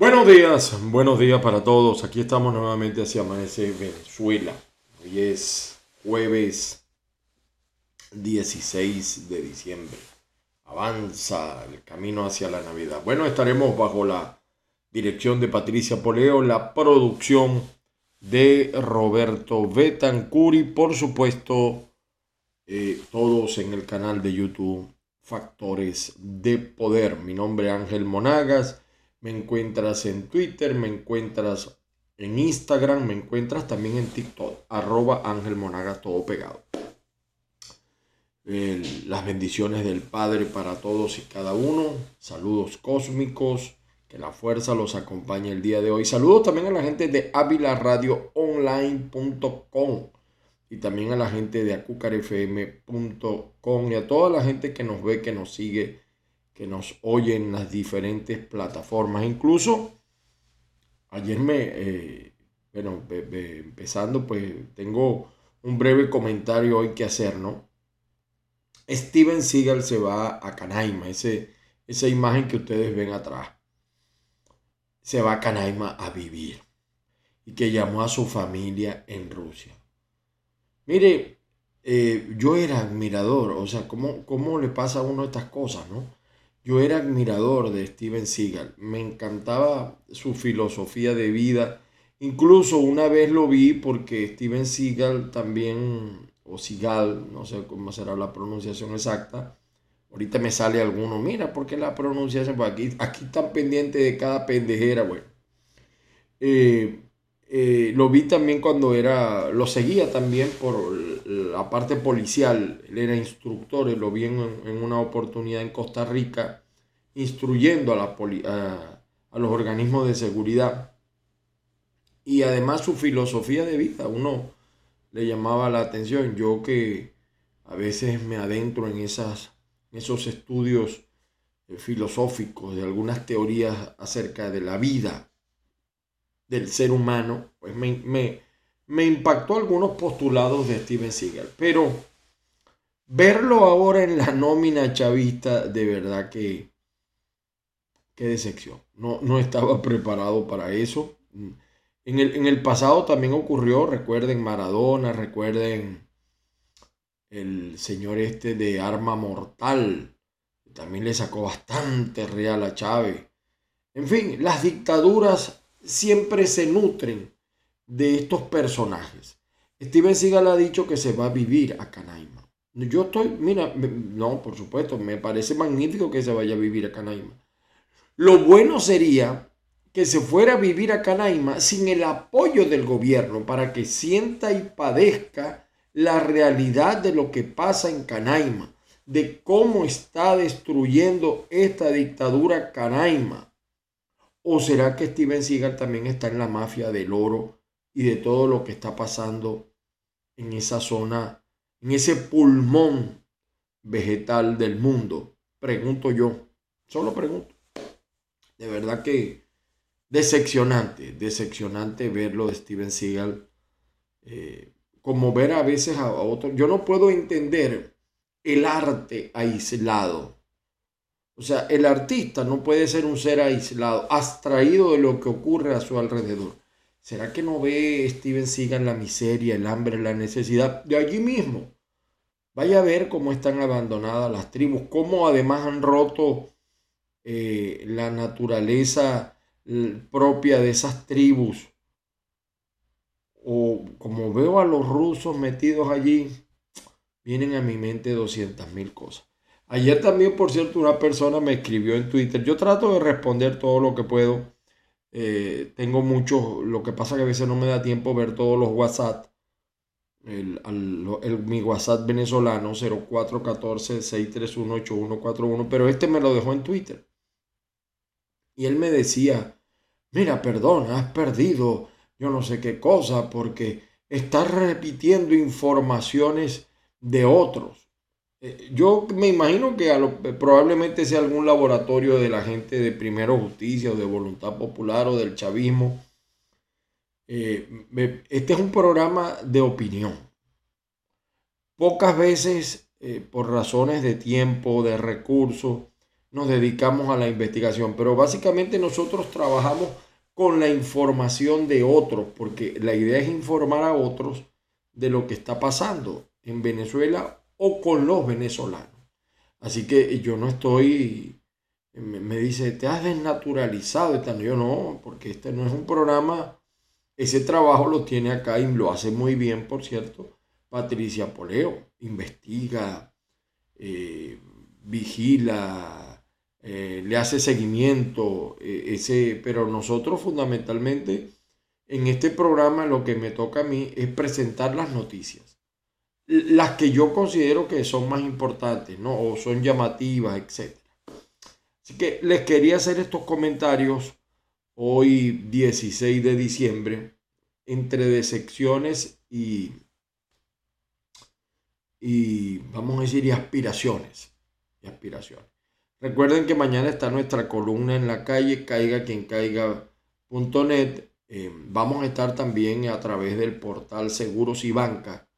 Buenos días, buenos días para todos. Aquí estamos nuevamente hacia Amanece Venezuela. Hoy es jueves 16 de diciembre. Avanza el camino hacia la Navidad. Bueno, estaremos bajo la dirección de Patricia Poleo, la producción de Roberto Betancuri, por supuesto, eh, todos en el canal de YouTube Factores de Poder. Mi nombre es Ángel Monagas me encuentras en Twitter, me encuentras en Instagram, me encuentras también en TikTok, arroba Ángel Monaga, todo pegado. las bendiciones del Padre para todos y cada uno. Saludos cósmicos. Que la fuerza los acompañe el día de hoy. Saludos también a la gente de avilaradioonline.com y también a la gente de acucarfm.com y a toda la gente que nos ve, que nos sigue que nos oyen en las diferentes plataformas. Incluso ayer me, eh, bueno, empezando, pues tengo un breve comentario hoy que hacer, ¿no? Steven Seagal se va a Canaima, ese, esa imagen que ustedes ven atrás. Se va a Canaima a vivir y que llamó a su familia en Rusia. Mire, eh, yo era admirador, o sea, ¿cómo, ¿cómo le pasa a uno estas cosas, no? Yo era admirador de Steven Seagal, me encantaba su filosofía de vida. Incluso una vez lo vi porque Steven Seagal también, o Seagal, no sé cómo será la pronunciación exacta. Ahorita me sale alguno, mira, ¿por qué la pronunciación? Pues aquí, aquí están pendientes de cada pendejera, bueno. Eh, eh, lo vi también cuando era, lo seguía también por la parte policial, él era instructor, lo vi en, una oportunidad en Costa Rica, instruyendo a, los organismos de seguridad. Y además su filosofía de vida, uno le llamaba la atención, yo que a veces me adentro en esos estudios eh, filosóficos de algunas teorías acerca de la vida del ser humano, pues me, me, impactó algunos postulados de Steven Seagal. Pero verlo ahora en la nómina chavista, de verdad que, qué decepción. No, no estaba preparado para eso. En el, en el pasado también ocurrió, recuerden Maradona, recuerden el señor este de arma mortal, también le sacó bastante real a Chávez. En fin, las dictaduras siempre se nutren de estos personajes. Steven Seagal ha dicho que se va a vivir a Canaima. Yo estoy, mira, no, por supuesto, me parece magnífico que se vaya a vivir a Canaima. Lo bueno sería que se fuera a vivir a Canaima sin el apoyo del gobierno para que sienta y padezca la realidad de lo que pasa en Canaima, de cómo está destruyendo esta dictadura Canaima ¿O será que Steven Seagal también está en la mafia del oro y de todo lo que está pasando en esa zona, en ese pulmón vegetal del mundo? Pregunto yo, solo pregunto. De verdad que decepcionante, decepcionante verlo de Steven Seagal. Eh, como ver a veces a, a otros. Yo no puedo entender el arte aislado o sea, el artista no puede ser un ser aislado, abstraído de lo que ocurre a su alrededor. ¿Será que no ve Steven Seagal la miseria, el hambre, la necesidad de allí mismo? Vaya a ver cómo están abandonadas las tribus, cómo además han roto eh, la naturaleza propia de esas tribus. O como veo a los rusos metidos allí, vienen a mi mente 200 mil cosas. Ayer también, por cierto, una persona me escribió en Twitter. Yo trato de responder todo lo que puedo. Eh, tengo mucho, lo que pasa que a veces no me da tiempo ver todos los WhatsApp. El, mi WhatsApp venezolano 0414-631-8141, pero este me lo dejó en Twitter. Y él me decía, mira, perdón, has perdido yo no sé qué cosa porque estás repitiendo informaciones de otros. Eh, yo me imagino que probablemente sea algún laboratorio de la gente de Primero Justicia o de Voluntad Popular o del chavismo. Eh, este es un programa de opinión. Pocas veces, eh, por razones de tiempo, de recursos, nos dedicamos a la investigación, pero básicamente nosotros trabajamos con la información de otros, porque la idea es informar a otros de lo que está pasando en Venezuela o con los venezolanos. Así que yo no estoy, me, dice, te has desnaturalizado. Yo no, porque este no es un programa, ese trabajo lo tiene acá y lo hace muy bien, por cierto, Patricia Poleo. Investiga, eh, vigila, eh, le hace seguimiento, eh, ese, pero nosotros fundamentalmente en este programa lo que me toca a mí es presentar las noticias, las que yo considero que son más importantes, ¿no? O son llamativas, etc. Así que les quería hacer estos comentarios hoy 16 de diciembre entre decepciones y, y vamos a decir, aspiraciones. Y aspiraciones. Recuerden que mañana está nuestra columna en la calle, caiga quien caiga.net. Eh, vamos a estar también a través del portal Seguros y Banca,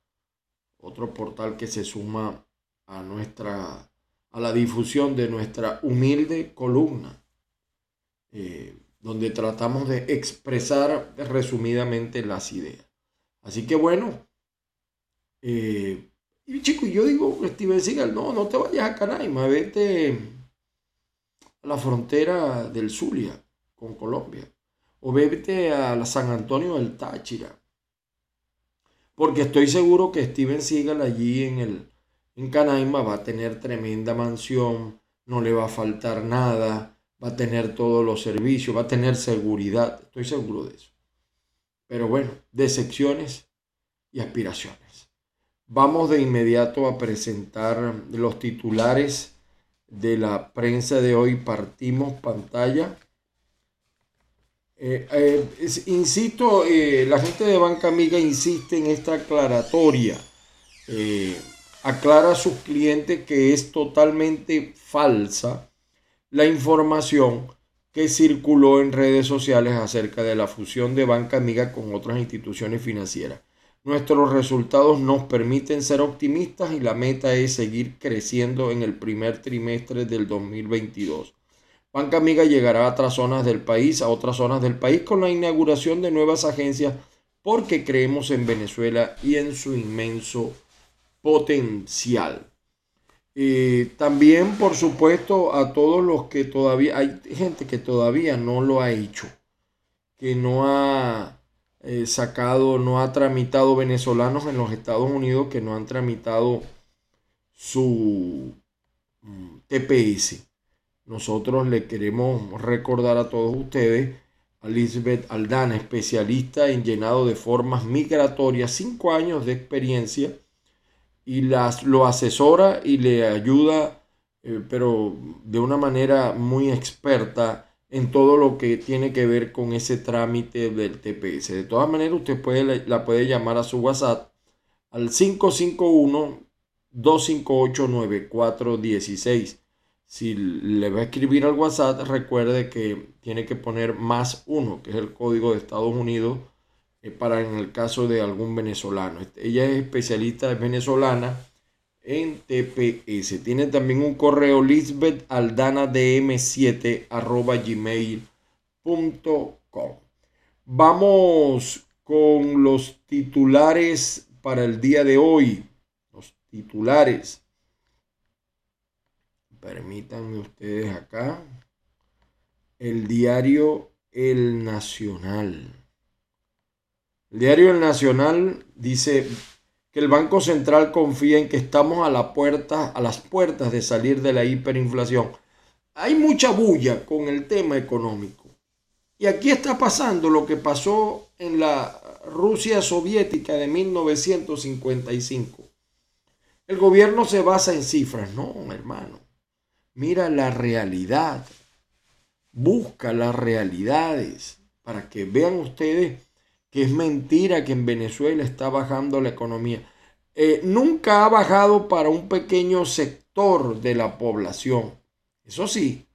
otro portal que se suma a nuestra a la difusión de nuestra humilde columna, eh, donde tratamos de expresar resumidamente las ideas. Así que bueno, eh, y chico, yo digo, Steven Seagal, no, no te vayas a Canaima, vete la frontera del Zulia con Colombia. O vete a San Antonio del Táchira. Porque estoy seguro que Steven Seagal allí en, el, en Canaima va a tener tremenda mansión, no le va a faltar nada, va a tener todos los servicios, va a tener seguridad. Estoy seguro de eso. Pero bueno, decepciones y aspiraciones. Vamos de inmediato a presentar los titulares de la prensa de hoy partimos pantalla. Eh, eh, insisto, eh, la gente de Banca Amiga insiste en esta aclaratoria. aclara a sus clientes que es totalmente falsa la información que circuló en redes sociales acerca de la fusión de Banca Amiga con otras instituciones financieras. Nuestros resultados nos permiten ser optimistas y la meta es seguir creciendo en el primer trimestre del 2022. Banca Amiga llegará a otras zonas del país, a otras zonas del país con la inauguración de nuevas agencias porque creemos en Venezuela y en su inmenso potencial. Eh, también, por supuesto, a todos los que todavía, hay gente que todavía no lo ha hecho, que no ha eh, sacado, no ha tramitado venezolanos en los Estados Unidos que no han tramitado su mm, TPS. Nosotros le queremos recordar a todos ustedes a Elizabeth Aldana, especialista en llenado de formas migratorias, cinco años de experiencia y las, lo asesora y le ayuda, eh, pero de una manera muy experta en todo lo que tiene que ver con ese trámite del TPS. De todas maneras, usted puede, la puede llamar a su WhatsApp al 551-258-9416. Si le va a escribir al WhatsApp, recuerde que tiene que poner más uno, que es el código de Estados Unidos, eh, para en el caso de algún venezolano. Ella es especialista, es venezolana en TPS. Tiene también un correo lisbethaldanadm7 arroba gmail.com. Vamos con los titulares para el día de hoy. Los titulares. Permítanme ustedes acá. El diario El Nacional. El diario El Nacional dice que el Banco Central confía en que estamos a, a las puertas de salir de la hiperinflación. Hay mucha bulla con el tema económico. Y aquí está pasando lo que pasó en la Rusia soviética de 1955. El gobierno se basa en cifras. No, hermano. Mira la realidad. Busca las realidades para que vean ustedes que es mentira que en Venezuela está bajando la economía. Eh, nunca ha bajado para un pequeño sector de la población, eso sí,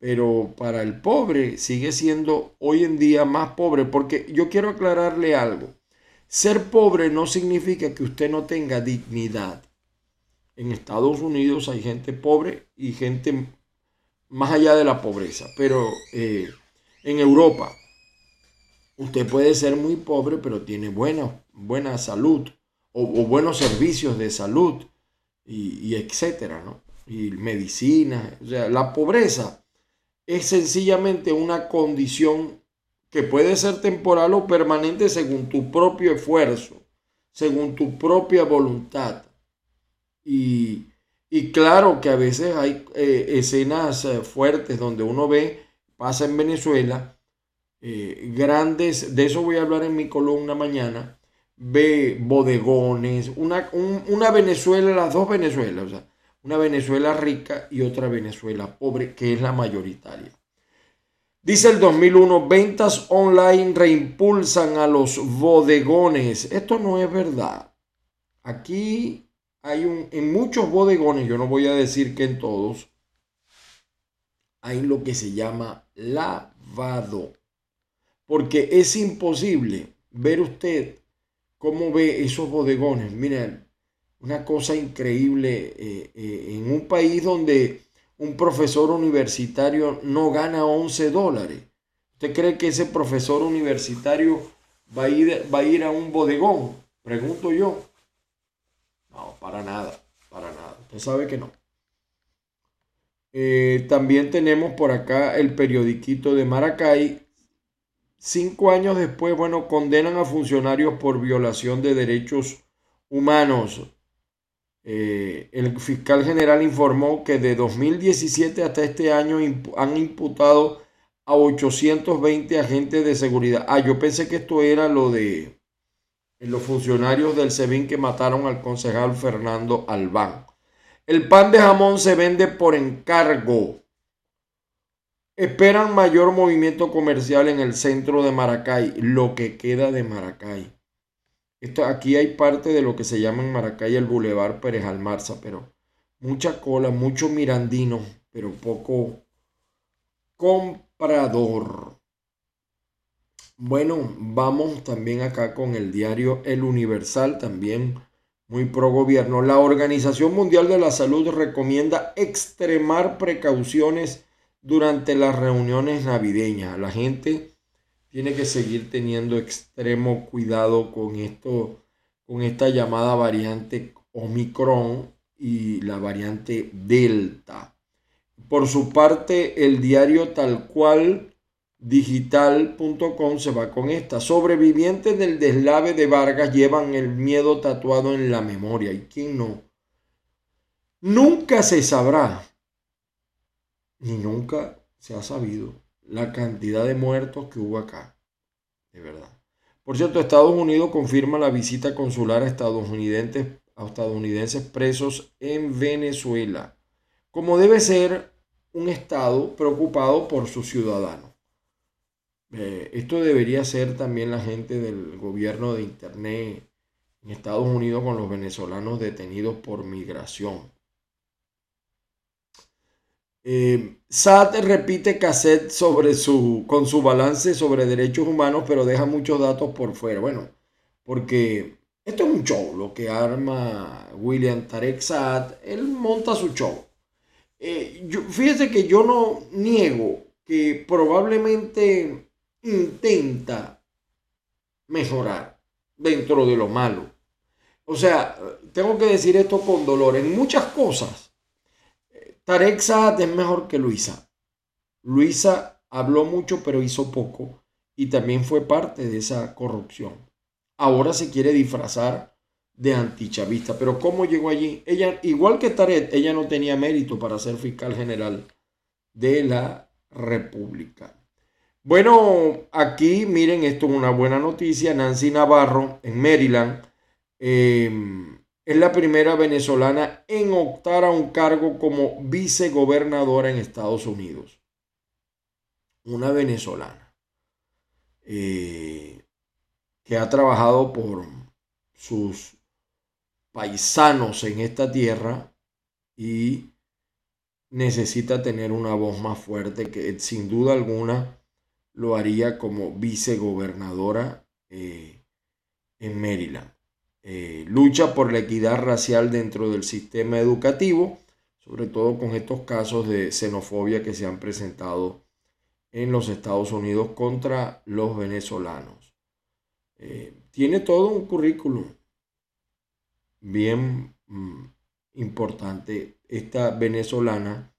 pero para el pobre sigue siendo hoy en día más pobre, porque yo quiero aclararle algo. Ser pobre no significa que usted no tenga dignidad. En Estados Unidos hay gente pobre y gente más allá de la pobreza. Pero eh, en Europa, usted puede ser muy pobre, pero tiene buena, buena salud o, buenos servicios de salud y, etcétera, ¿no? Y medicina. O sea, la pobreza es sencillamente una condición que puede ser temporal o permanente según tu propio esfuerzo, según tu propia voluntad. Y, claro que a veces hay eh, escenas eh, fuertes donde uno ve, pasa en Venezuela, eh, grandes, de eso voy a hablar en mi columna mañana, ve bodegones, una, una Venezuela, las dos Venezuelas, o sea, una Venezuela rica y otra Venezuela pobre, que es la mayoritaria. Dice el 2001, ventas online reimpulsan a los bodegones. Esto no es verdad. Aquí hay un, en muchos bodegones, yo no voy a decir que en todos, hay lo que se llama lavado. Porque es imposible ver usted cómo ve esos bodegones. Miren, una cosa increíble eh, eh, en un país donde un profesor universitario no gana 11 dólares. ¿Usted cree que ese profesor universitario va a ir, va a, ir a un bodegón? Pregunto yo. Para nada, para nada. Usted sabe que no. Eh, también tenemos por acá el periodiquito de Maracay. Cinco años después, bueno, condenan a funcionarios por violación de derechos humanos. Eh, el fiscal general informó que de 2017 hasta este año han imputado a 820 agentes de seguridad. Ah, yo pensé que esto era lo de los funcionarios del SEBIN que mataron al concejal Fernando Albán. El pan de jamón se vende por encargo. Esperan mayor movimiento comercial en el centro de Maracay, lo que queda de Maracay. Esto, aquí hay parte de lo que se llama en Maracay el Boulevard Pérez Almarza, pero mucha cola, mucho mirandino, pero poco comprador. Bueno, vamos también acá con el diario El Universal, también muy pro gobierno. La Organización Mundial de la Salud recomienda extremar precauciones durante las reuniones navideñas. La gente tiene que seguir teniendo extremo cuidado con esto, con esta llamada variante Omicron y la variante Delta. Por su parte, el diario tal cual digital.com se va con esta. Sobrevivientes del deslave de Vargas llevan el miedo tatuado en la memoria. ¿Y quién no? Nunca se sabrá, ni nunca se ha sabido la cantidad de muertos que hubo acá. De verdad. Por cierto, Estados Unidos confirma la visita consular a estadounidenses, a estadounidenses presos en Venezuela, como debe ser un Estado preocupado por sus ciudadanos. Eh, esto debería ser también la gente del gobierno de Internet en Estados Unidos con los venezolanos detenidos por migración. Eh, SAT repite cassette sobre su, con su balance sobre derechos humanos, pero deja muchos datos por fuera. Bueno, porque esto es un show, lo que arma William Tarek Saad, él monta su show. Eh, fíjese que yo no niego que probablemente intenta mejorar dentro de lo malo. O sea, tengo que decir esto con dolor. En muchas cosas Tarek Saad es mejor que Luisa. Luisa habló mucho pero hizo poco y también fue parte de esa corrupción. Ahora se quiere disfrazar de antichavista. Pero ¿cómo llegó allí? Ella, igual que Tarek, ella no tenía mérito para ser fiscal general de la República. Bueno, aquí miren, esto es una buena noticia. Nancy Navarro en Maryland eh, es la primera venezolana en optar a un cargo como vicegobernadora en Estados Unidos. Una venezolana eh, que ha trabajado por sus paisanos en esta tierra y necesita tener una voz más fuerte que sin duda alguna lo haría como vicegobernadora eh, en Maryland. Eh, lucha por la equidad racial dentro del sistema educativo. sobre todo con estos casos de xenofobia que se han presentado en los Estados Unidos contra los venezolanos. Eh, tiene todo un currículum bien mm, importante esta venezolana,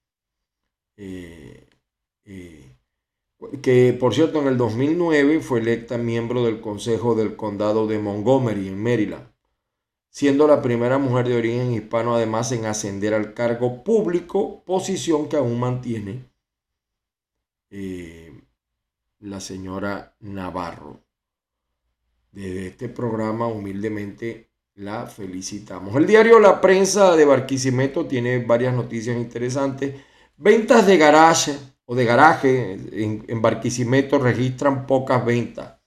que por cierto en el 2009 fue electa miembro del Consejo del Condado de Montgomery en Maryland, siendo la primera mujer de origen hispano además en ascender al cargo público, posición que aún mantiene eh, la señora Navarro. Desde este programa humildemente la felicitamos. El diario La Prensa de Barquisimeto tiene varias noticias interesantes. Ventas de garaje o de garaje en, en Barquisimeto registran pocas ventas.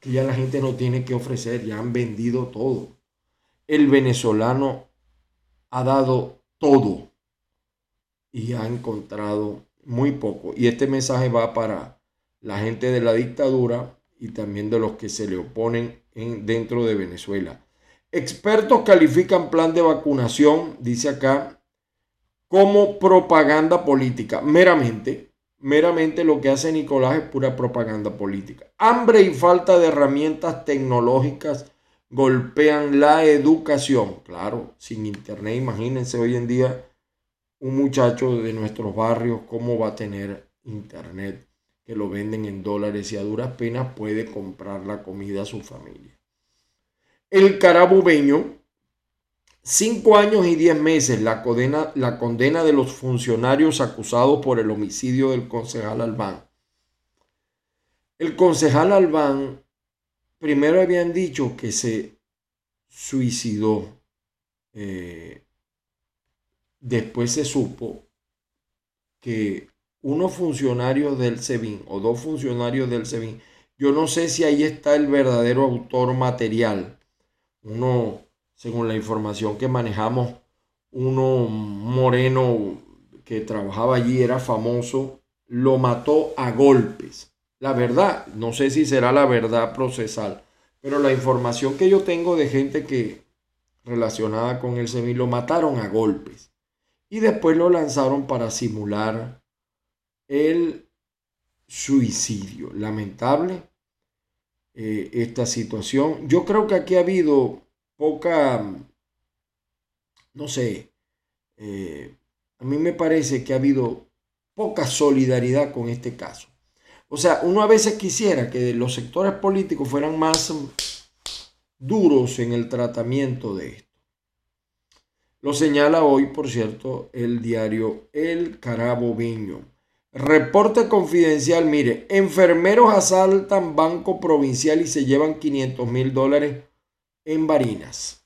Que ya la gente no tiene que ofrecer, ya han vendido todo. El venezolano ha dado todo y ha encontrado muy poco. Y este mensaje va para la gente de la dictadura y también de los que se le oponen en, dentro de Venezuela. Expertos califican plan de vacunación, dice acá, como propaganda política. Meramente, meramente lo que hace Nicolás es pura propaganda política. Hambre y falta de herramientas tecnológicas golpean la educación. Claro, sin internet, imagínense hoy en día un muchacho de nuestros barrios, ¿cómo va a tener internet? Que lo venden en dólares y a duras penas puede comprar la comida a su familia. El carabobeño, cinco años y diez meses la condena, la condena de los funcionarios acusados por el homicidio del concejal Albán. El concejal Albán primero habían dicho que se suicidó eh, Después se supo que unos funcionarios del SEBIN o dos funcionarios del SEBIN, yo no sé si ahí está el verdadero autor material. Uno, según la información que manejamos, uno moreno que trabajaba allí era famoso, lo mató a golpes. La verdad, no sé si será la verdad procesal, pero la información que yo tengo de gente que relacionada con el SEBIN lo mataron a golpes y después lo lanzaron para simular el suicidio. Lamentable eh, esta situación. Yo creo que aquí ha habido poca, no sé, eh, a mí me parece que ha habido poca solidaridad con este caso. O sea, uno a veces quisiera que los sectores políticos fueran más duros en el tratamiento de esto. Lo señala hoy, por cierto, el diario El Carabobeño. Reporte confidencial, mire, enfermeros asaltan banco provincial y se llevan 500 mil dólares en Barinas.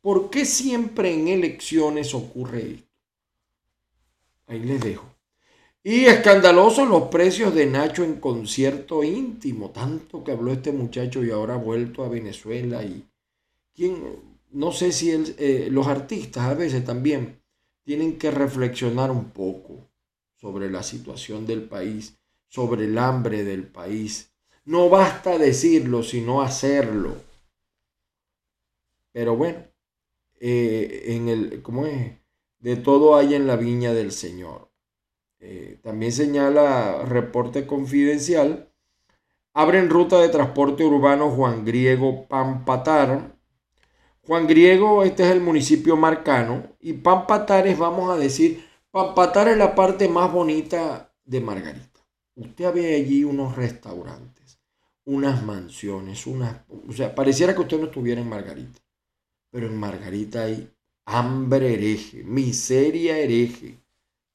¿Por qué siempre en elecciones ocurre esto? Ahí les dejo. Y escandalosos los precios de Nacho en concierto íntimo, tanto que habló este muchacho y ahora ha vuelto a Venezuela y quién no sé si eh, los artistas a veces también tienen que reflexionar un poco sobre la situación del país, sobre el hambre del país. No basta decirlo, sino hacerlo. Pero bueno, eh, en el, ¿cómo es? De todo hay en la viña del Señor. Eh, también señala reporte confidencial. Abren ruta de transporte urbano Juan Griego Pampatar Juan Griego, este es el municipio marcano. Y Pampatares, vamos a decir, Pampatar es la parte más bonita de Margarita. Usted ve allí unos restaurantes, unas mansiones, unas... O sea, pareciera que usted no estuviera en Margarita. Pero en Margarita hay hambre hereje, miseria hereje,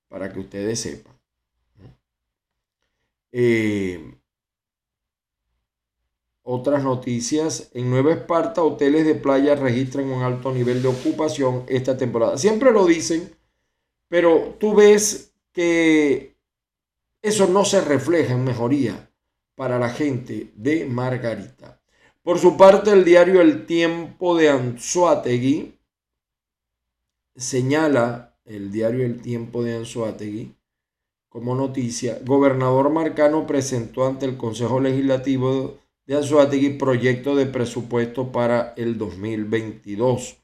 para que ustedes sepan. Eh, otras noticias, en Nueva Esparta, hoteles de playa registran un alto nivel de ocupación esta temporada. Siempre lo dicen, pero tú ves que eso no se refleja en mejoría para la gente de Margarita. Por su parte, el diario El Tiempo de Anzuategui señala, el diario El Tiempo de Anzuategui, como noticia, gobernador Marcano presentó ante el Consejo Legislativo de Anzuategui proyecto de presupuesto para el 2022.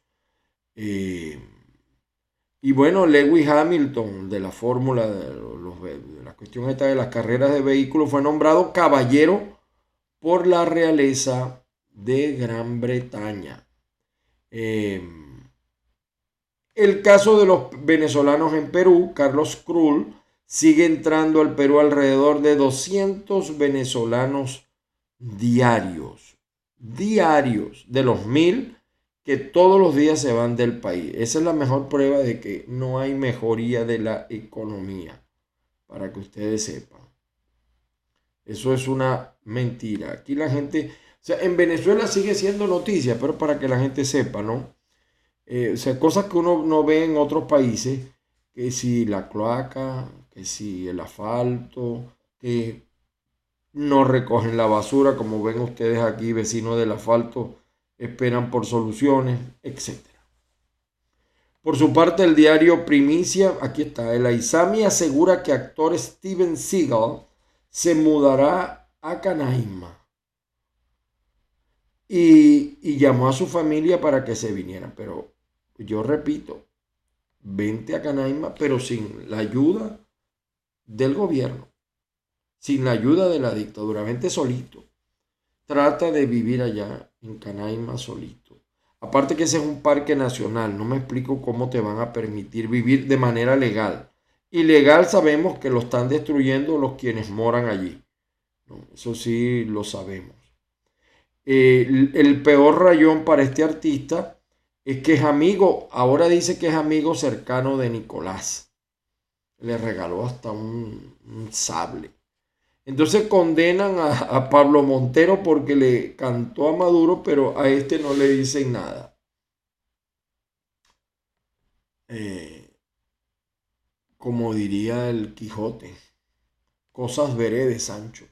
Eh, Y bueno, Lewis Hamilton, de la fórmula, de, la cuestión esta de las carreras de vehículos, fue nombrado caballero por la realeza de Gran Bretaña. Em, el caso de los venezolanos en Perú, Carlos Krull, sigue entrando al Perú alrededor de 200 venezolanos diarios. Diarios, de los mil que todos los días se van del país. Esa es la mejor prueba de que no hay mejoría de la economía, para que ustedes sepan. Eso es una mentira. Aquí la gente, o sea, en Venezuela sigue siendo noticia, pero para que la gente sepa, ¿no? Eh, o sea, cosas que uno no ve en otros países, que si la cloaca, que si el asfalto, que no recogen la basura, como ven ustedes aquí, vecinos del asfalto, esperan por soluciones, etc. Por su parte, el diario Primicia, aquí está, el Aizami asegura que actor Steven Seagal se mudará a Canaima. Y, llamó a su familia para que se vinieran. Pero yo repito, vente a Canaima, pero sin la ayuda del gobierno, sin la ayuda de la dictadura, vente solito. Trata de vivir allá en Canaima solito. Aparte que ese es un parque nacional, no me explico cómo te van a permitir vivir de manera legal. Ilegal sabemos que lo están destruyendo los quienes moran allí. eso sí lo sabemos. El, el peor rayón para este artista es que es amigo, ahora dice que es amigo cercano de Nicolás. Le regaló hasta un, sable. Entonces condenan a, Pablo Montero porque le cantó a Maduro, pero a este no le dicen nada. Eh, como diría el Quijote, cosas veré de Sancho.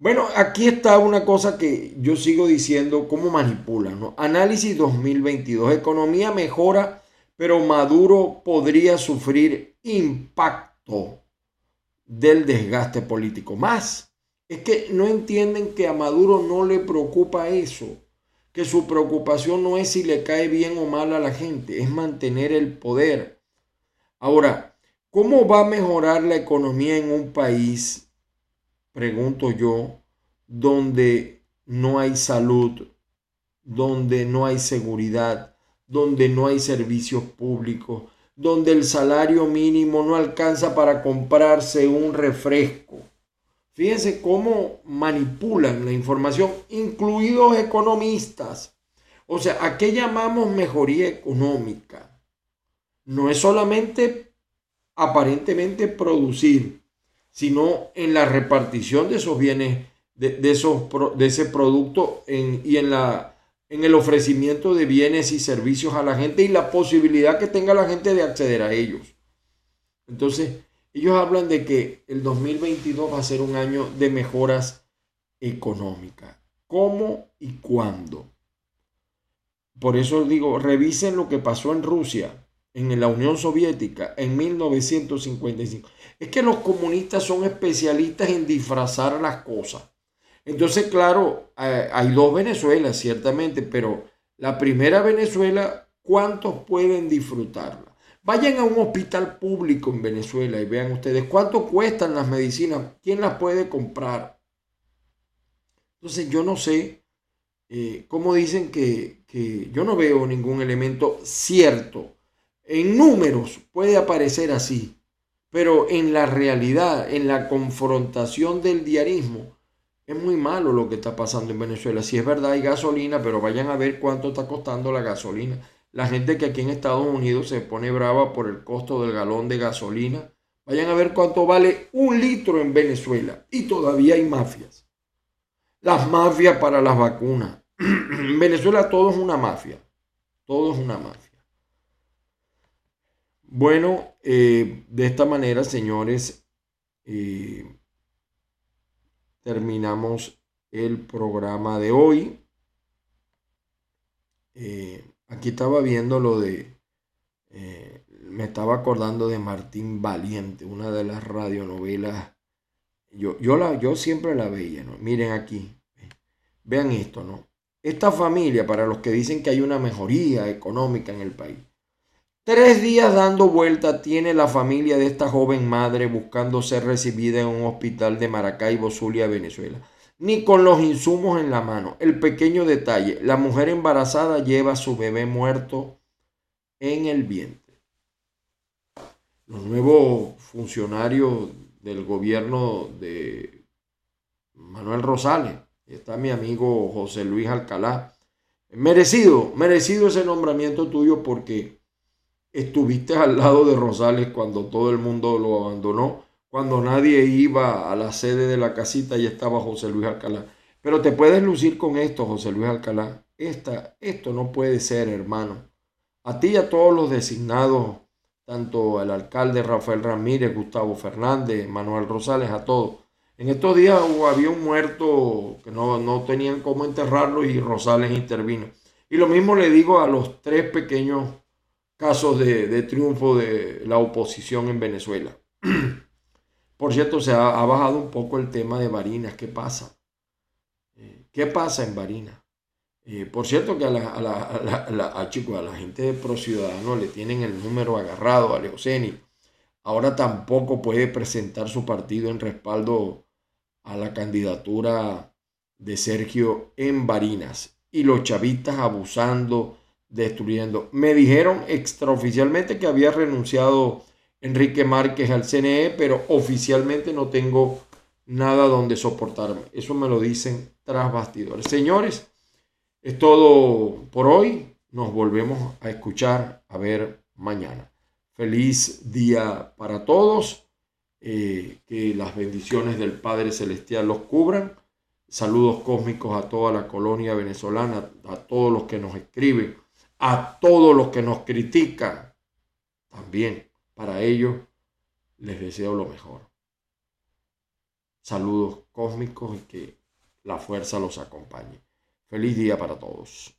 Bueno, aquí está una cosa que yo sigo diciendo, cómo manipulan, ¿no? Análisis 2022, economía mejora, pero Maduro podría sufrir impacto del desgaste político. Más, es que no entienden que a Maduro no le preocupa eso, que su preocupación no es si le cae bien o mal a la gente, es mantener el poder. Ahora, ¿cómo va a mejorar la economía en un país pregunto yo, donde no hay salud, donde no hay seguridad, donde no hay servicios públicos, donde el salario mínimo no alcanza para comprarse un refresco. Fíjense cómo manipulan la información, incluidos economistas. O sea, ¿a qué llamamos mejoría económica? No es solamente aparentemente producir, sino en la repartición de esos bienes, de, esos, de ese producto y en, la, en el ofrecimiento de bienes y servicios a la gente y la posibilidad que tenga la gente de acceder a ellos. Entonces, ellos hablan de que el 2022 va a ser un año de mejoras económicas. ¿Cómo y cuándo? Por eso digo, revisen lo que pasó en Rusia en la Unión Soviética en 1955. Es que los comunistas son especialistas en disfrazar las cosas. Entonces, claro, eh, hay dos Venezuelas, ciertamente, pero la primera Venezuela, ¿cuántos pueden disfrutarla? Vayan a un hospital público en Venezuela y vean ustedes cuánto cuestan las medicinas, quién las puede comprar. Entonces, yo no sé eh, cómo dicen que, que yo no veo ningún elemento cierto en números puede aparecer así, pero en la realidad, en la confrontación del diarismo, es muy malo lo que está pasando en Venezuela. Si es verdad, hay gasolina, pero vayan a ver cuánto está costando la gasolina. La gente que aquí en Estados Unidos se pone brava por el costo del galón de gasolina. Vayan a ver cuánto vale un litro en Venezuela. Y todavía hay mafias. Las mafias para las vacunas. en Venezuela todo es una mafia. Todo es una mafia. Bueno, eh, de esta manera, señores, eh, terminamos el programa de hoy. Eh, aquí estaba viendo lo de, me estaba acordando de Martín Valiente, una de las radionovelas. Yo, yo, la, yo siempre la veía, ¿no? Miren aquí, vean esto, ¿no? Esta familia, para los que dicen que hay una mejoría económica en el país, Tres días dando vuelta tiene la familia de esta joven madre buscando ser recibida en un hospital de Maracaibo, Zulia, Venezuela. Ni con los insumos en la mano. El pequeño detalle, la mujer embarazada lleva a su bebé muerto en el vientre. Los nuevos funcionarios del gobierno de Manuel Rosales, está mi amigo José Luis Alcalá. Merecido, merecido ese nombramiento tuyo porque estuviste al lado de Rosales cuando todo el mundo lo abandonó, cuando nadie iba a la sede de la casita y estaba José Luis Alcalá. Pero te puedes lucir con esto, José Luis Alcalá. Esta, esto no puede ser, hermano. A ti y a todos los designados, tanto el alcalde Rafael Ramírez, Gustavo Fernández, Manuel Rosales, a todos. En estos días había un muerto que no, no tenían cómo enterrarlo y Rosales intervino. Y lo mismo le digo a los tres pequeños casos de, triunfo de la oposición en Venezuela. Por cierto, se ha, bajado un poco el tema de Barinas. ¿Qué pasa? Eh, ¿Qué pasa en Barinas? Eh, por cierto que a la, a la, a chico, a la gente de Pro Ciudadano le tienen el número agarrado a Leoceni. Ahora tampoco puede presentar su partido en respaldo a la candidatura de Sergio en Barinas. Y los chavistas abusando destruyendo. Me dijeron extraoficialmente que había renunciado Enrique Márquez al CNE, pero oficialmente no tengo nada donde soportarme. Eso me lo dicen tras bastidores. Señores, es todo por hoy. Nos volvemos a escuchar, a ver mañana. Feliz día para todos. Eh, que las bendiciones del Padre Celestial los cubran. Saludos cósmicos a toda la colonia venezolana, a todos los que nos escriben a todos los que nos critican. También para ellos les deseo lo mejor. Saludos cósmicos y que la fuerza los acompañe. Feliz día para todos.